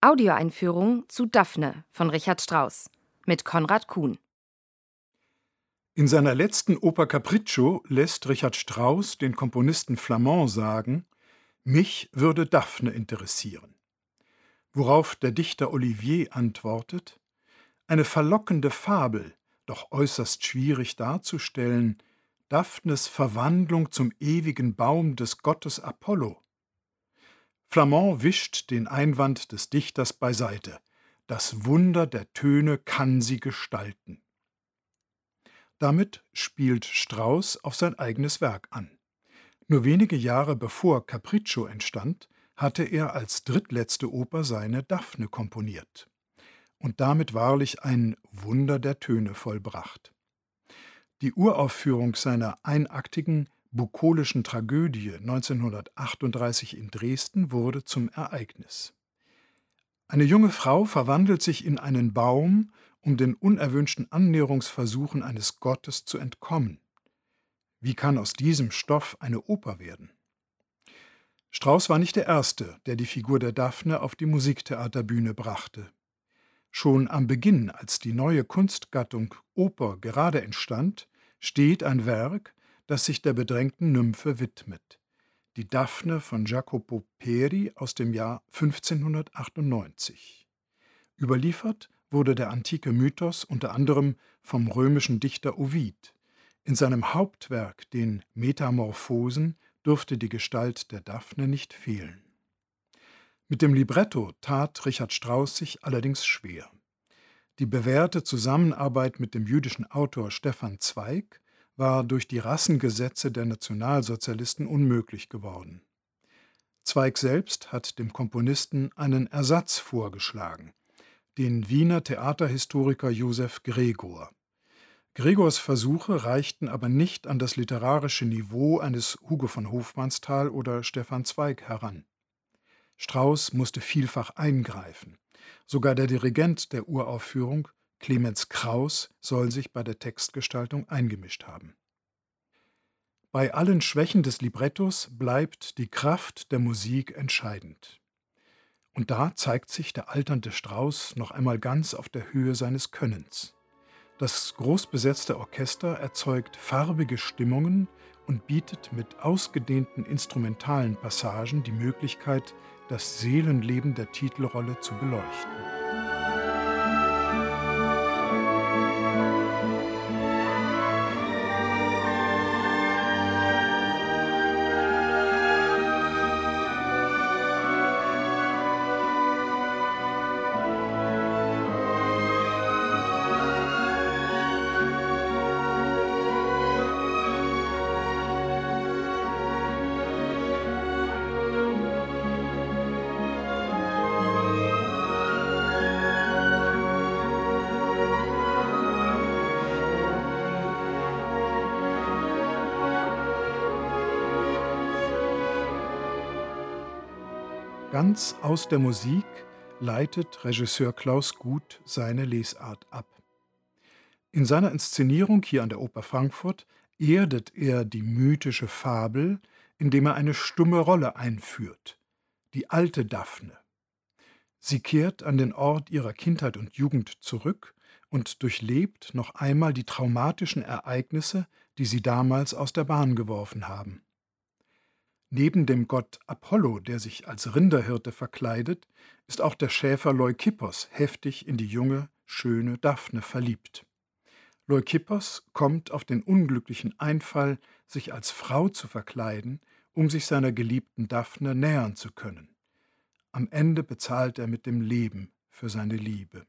Audioeinführung zu Daphne von Richard Strauss mit Konrad Kuhn. In seiner letzten Oper Capriccio lässt Richard Strauss den Komponisten Flamand sagen, mich würde Daphne interessieren. Worauf der Dichter Olivier antwortet, eine verlockende Fabel, doch äußerst schwierig darzustellen, Daphnes Verwandlung zum ewigen Baum des Gottes Apollo. Flamand wischt den Einwand des Dichters beiseite. Das Wunder der Töne kann sie gestalten. Damit spielt Strauss auf sein eigenes Werk an. Nur wenige Jahre bevor Capriccio entstand, hatte er als drittletzte Oper seine Daphne komponiert und damit wahrlich ein Wunder der Töne vollbracht. Die Uraufführung seiner einaktigen bukolischen Tragödie 1938 in Dresden wurde zum Ereignis. Eine junge Frau verwandelt sich in einen Baum, um den unerwünschten Annäherungsversuchen eines Gottes zu entkommen. Wie kann aus diesem Stoff eine Oper werden? Strauss war nicht der Erste, der die Figur der Daphne auf die Musiktheaterbühne brachte. Schon am Beginn, als die neue Kunstgattung Oper gerade entstand, steht ein Werk, das sich der bedrängten Nymphe widmet. Die Daphne von Jacopo Peri aus dem Jahr 1598. Überliefert wurde der antike Mythos unter anderem vom römischen Dichter Ovid. In seinem Hauptwerk, den Metamorphosen, durfte die Gestalt der Daphne nicht fehlen. Mit dem Libretto tat Richard Strauss sich allerdings schwer. Die bewährte Zusammenarbeit mit dem jüdischen Autor Stefan Zweig war durch die Rassengesetze der Nationalsozialisten unmöglich geworden. Zweig selbst hat dem Komponisten einen Ersatz vorgeschlagen, den Wiener Theaterhistoriker Josef Gregor. Gregors Versuche reichten aber nicht an das literarische Niveau eines Hugo von Hofmannsthal oder Stefan Zweig heran. Strauss musste vielfach eingreifen. Sogar der Dirigent der Uraufführung, Clemens Kraus soll sich bei der Textgestaltung eingemischt haben. Bei allen Schwächen des Librettos bleibt die Kraft der Musik entscheidend. Und da zeigt sich der alternde Strauß noch einmal ganz auf der Höhe seines Könnens. Das großbesetzte Orchester erzeugt farbige Stimmungen und bietet mit ausgedehnten instrumentalen Passagen die Möglichkeit, das Seelenleben der Titelrolle zu beleuchten. Ganz aus der Musik leitet Regisseur Klaus Gut seine Lesart ab. In seiner Inszenierung hier an der Oper Frankfurt erdet er die mythische Fabel, indem er eine stumme Rolle einführt, die alte Daphne. Sie kehrt an den Ort ihrer Kindheit und Jugend zurück und durchlebt noch einmal die traumatischen Ereignisse, die sie damals aus der Bahn geworfen haben. Neben dem Gott Apollo, der sich als Rinderhirte verkleidet, ist auch der Schäfer Leukippos heftig in die junge, schöne Daphne verliebt. Leukippos kommt auf den unglücklichen Einfall, sich als Frau zu verkleiden, um sich seiner geliebten Daphne nähern zu können. Am Ende bezahlt er mit dem Leben für seine Liebe.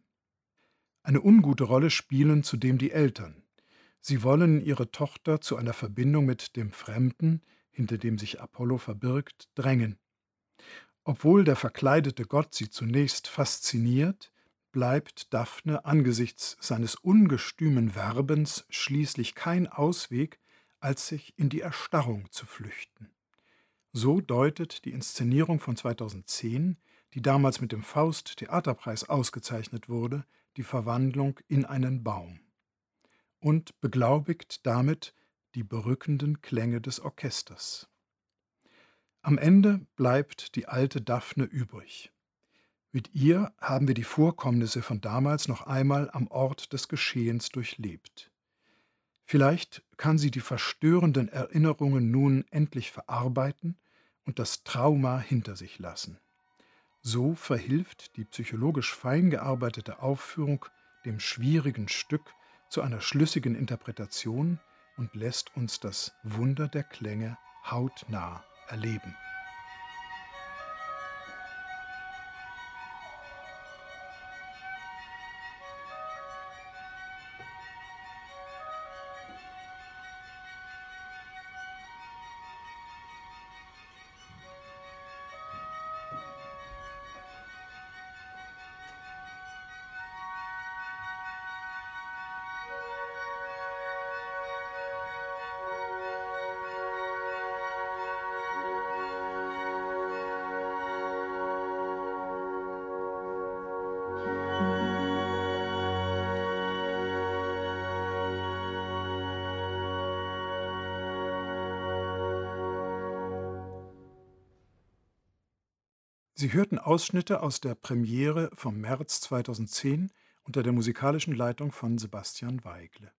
Eine ungute Rolle spielen zudem die Eltern. Sie wollen ihre Tochter zu einer Verbindung mit dem Fremden, hinter dem sich Apollo verbirgt, drängen. Obwohl der verkleidete Gott sie zunächst fasziniert, bleibt Daphne angesichts seines ungestümen Werbens schließlich kein Ausweg, als sich in die Erstarrung zu flüchten. So deutet die Inszenierung von 2010, die damals mit dem Faust Theaterpreis ausgezeichnet wurde, die Verwandlung in einen Baum und beglaubigt damit die berückenden Klänge des Orchesters. Am Ende bleibt die alte Daphne übrig. Mit ihr haben wir die Vorkommnisse von damals noch einmal am Ort des Geschehens durchlebt. Vielleicht kann sie die verstörenden Erinnerungen nun endlich verarbeiten und das Trauma hinter sich lassen. So verhilft die psychologisch fein gearbeitete Aufführung dem schwierigen Stück zu einer schlüssigen Interpretation und lässt uns das Wunder der Klänge hautnah erleben. Sie hörten Ausschnitte aus der Premiere vom März 2010 unter der musikalischen Leitung von Sebastian Weigle